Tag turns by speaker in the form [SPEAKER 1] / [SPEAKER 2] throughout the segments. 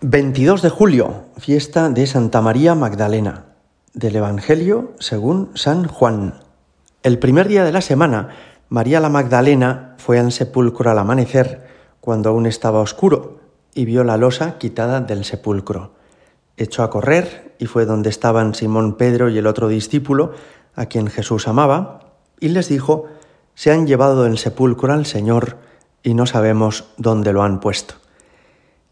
[SPEAKER 1] 22 de julio, fiesta de Santa María Magdalena, del Evangelio según San Juan. El primer día de la semana, María la Magdalena fue al sepulcro al amanecer, cuando aún estaba oscuro, y vio la losa quitada del sepulcro. Echó a correr y fue donde estaban Simón Pedro y el otro discípulo, a quien Jesús amaba, y les dijo, Se han llevado del sepulcro al Señor y no sabemos dónde lo han puesto.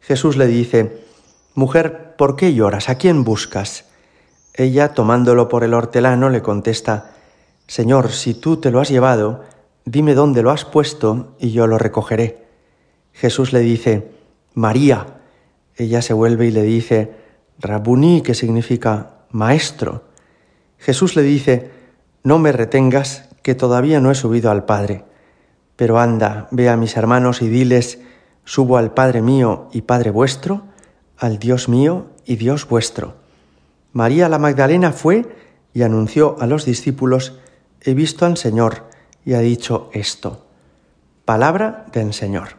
[SPEAKER 1] Jesús le dice, Mujer, ¿por qué lloras? ¿A quién buscas? Ella, tomándolo por el hortelano, le contesta, Señor, si tú te lo has llevado, dime dónde lo has puesto y yo lo recogeré. Jesús le dice, María. Ella se vuelve y le dice, Rabuní, que significa maestro. Jesús le dice, No me retengas, que todavía no he subido al Padre. Pero anda, ve a mis hermanos y diles, Subo al Padre mío y Padre vuestro, al Dios mío y Dios vuestro. María la Magdalena fue y anunció a los discípulos, He visto al Señor y ha dicho esto. Palabra del Señor.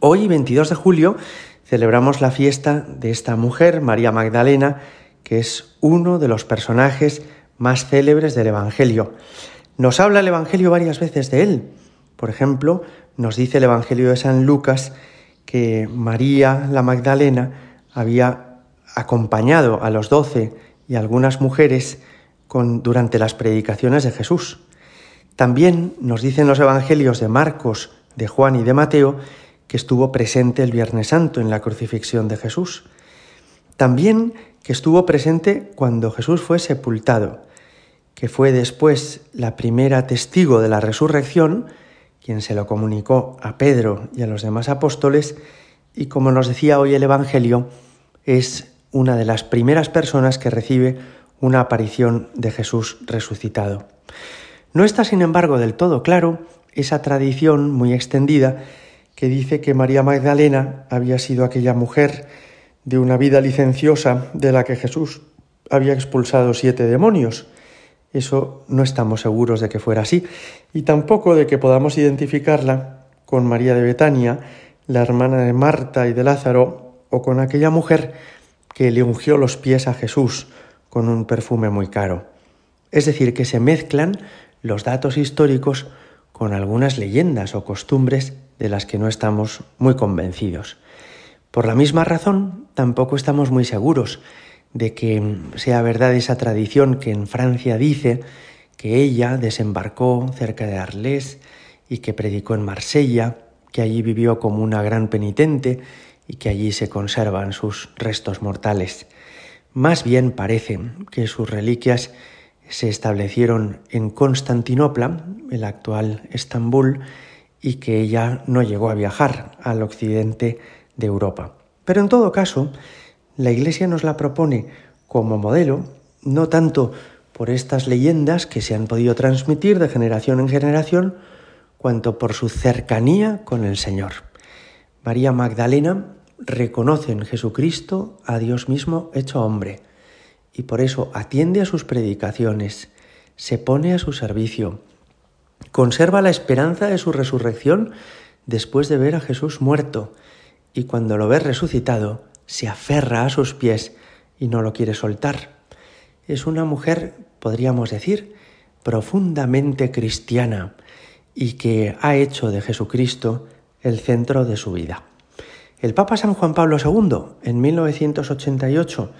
[SPEAKER 1] Hoy, 22 de julio, celebramos la fiesta de esta mujer, María Magdalena, que es uno de los personajes más célebres del Evangelio. Nos habla el Evangelio varias veces de él. Por ejemplo, nos dice el Evangelio de San Lucas que María la Magdalena había acompañado a los doce y algunas mujeres con, durante las predicaciones de Jesús. También nos dicen los Evangelios de Marcos, de Juan y de Mateo que estuvo presente el Viernes Santo en la crucifixión de Jesús. También que estuvo presente cuando Jesús fue sepultado, que fue después la primera testigo de la resurrección, quien se lo comunicó a Pedro y a los demás apóstoles, y como nos decía hoy el Evangelio, es una de las primeras personas que recibe una aparición de Jesús resucitado. No está, sin embargo, del todo claro esa tradición muy extendida que dice que María Magdalena había sido aquella mujer de una vida licenciosa de la que Jesús había expulsado siete demonios, eso no estamos seguros de que fuera así, y tampoco de que podamos identificarla con María de Betania, la hermana de Marta y de Lázaro, o con aquella mujer que le ungió los pies a Jesús con un perfume muy caro. Es decir, que se mezclan los datos históricos con algunas leyendas o costumbres de las que no estamos muy convencidos. Por la misma razón, tampoco estamos muy seguros de que sea verdad esa tradición que en Francia dice que ella desembarcó cerca de Arles y que predicó en Marsella, que allí vivió como una gran penitente y que allí se conservan sus restos mortales. Más bien parece que sus reliquias se establecieron en Constantinopla, el actual Estambul, y que ella no llegó a viajar al occidente de Europa. Pero en todo caso, la Iglesia nos la propone como modelo, no tanto por estas leyendas que se han podido transmitir de generación en generación, cuanto por su cercanía con el Señor. María Magdalena reconoce en Jesucristo a Dios mismo hecho hombre y por eso atiende a sus predicaciones, se pone a su servicio, conserva la esperanza de su resurrección después de ver a Jesús muerto y cuando lo ve resucitado, se aferra a sus pies y no lo quiere soltar. Es una mujer, podríamos decir, profundamente cristiana y que ha hecho de Jesucristo el centro de su vida. El Papa San Juan Pablo II, en 1988,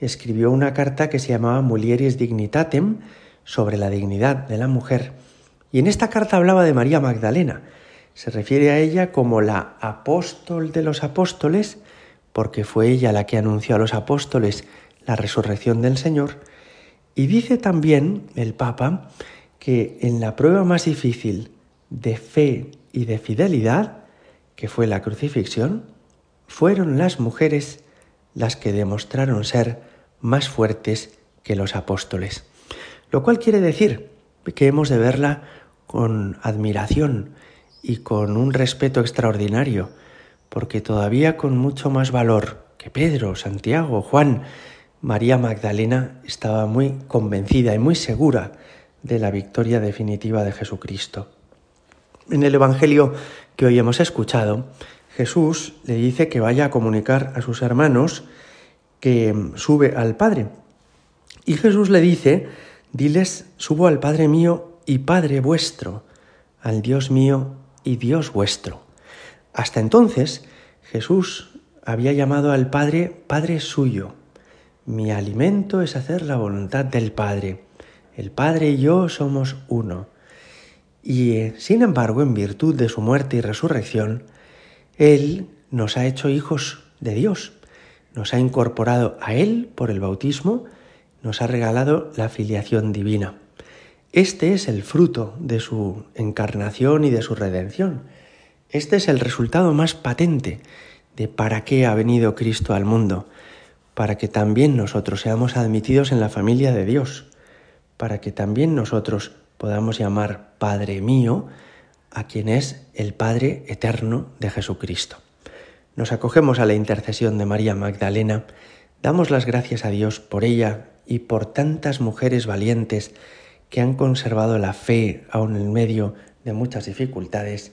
[SPEAKER 1] escribió una carta que se llamaba Mulieris Dignitatem sobre la dignidad de la mujer, y en esta carta hablaba de María Magdalena. Se refiere a ella como la apóstol de los apóstoles porque fue ella la que anunció a los apóstoles la resurrección del Señor, y dice también el Papa que en la prueba más difícil de fe y de fidelidad, que fue la crucifixión, fueron las mujeres las que demostraron ser más fuertes que los apóstoles. Lo cual quiere decir que hemos de verla con admiración y con un respeto extraordinario, porque todavía con mucho más valor que Pedro, Santiago, Juan, María Magdalena estaba muy convencida y muy segura de la victoria definitiva de Jesucristo. En el Evangelio que hoy hemos escuchado, Jesús le dice que vaya a comunicar a sus hermanos que sube al Padre. Y Jesús le dice, diles, subo al Padre mío y Padre vuestro, al Dios mío y Dios vuestro. Hasta entonces Jesús había llamado al Padre Padre suyo. Mi alimento es hacer la voluntad del Padre. El Padre y yo somos uno. Y, eh, sin embargo, en virtud de su muerte y resurrección, Él nos ha hecho hijos de Dios, nos ha incorporado a Él por el bautismo, nos ha regalado la filiación divina. Este es el fruto de su encarnación y de su redención. Este es el resultado más patente de para qué ha venido Cristo al mundo, para que también nosotros seamos admitidos en la familia de Dios, para que también nosotros podamos llamar Padre mío a quien es el Padre eterno de Jesucristo. Nos acogemos a la intercesión de María Magdalena, damos las gracias a Dios por ella y por tantas mujeres valientes que han conservado la fe aun en medio de muchas dificultades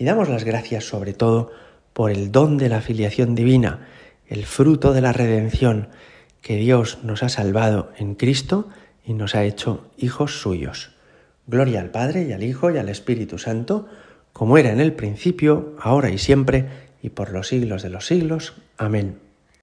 [SPEAKER 1] y damos las gracias sobre todo por el don de la filiación divina, el fruto de la redención que Dios nos ha salvado en Cristo y nos ha hecho hijos suyos. Gloria al Padre y al Hijo y al Espíritu Santo, como era en el principio, ahora y siempre, y por los siglos de los siglos. Amén.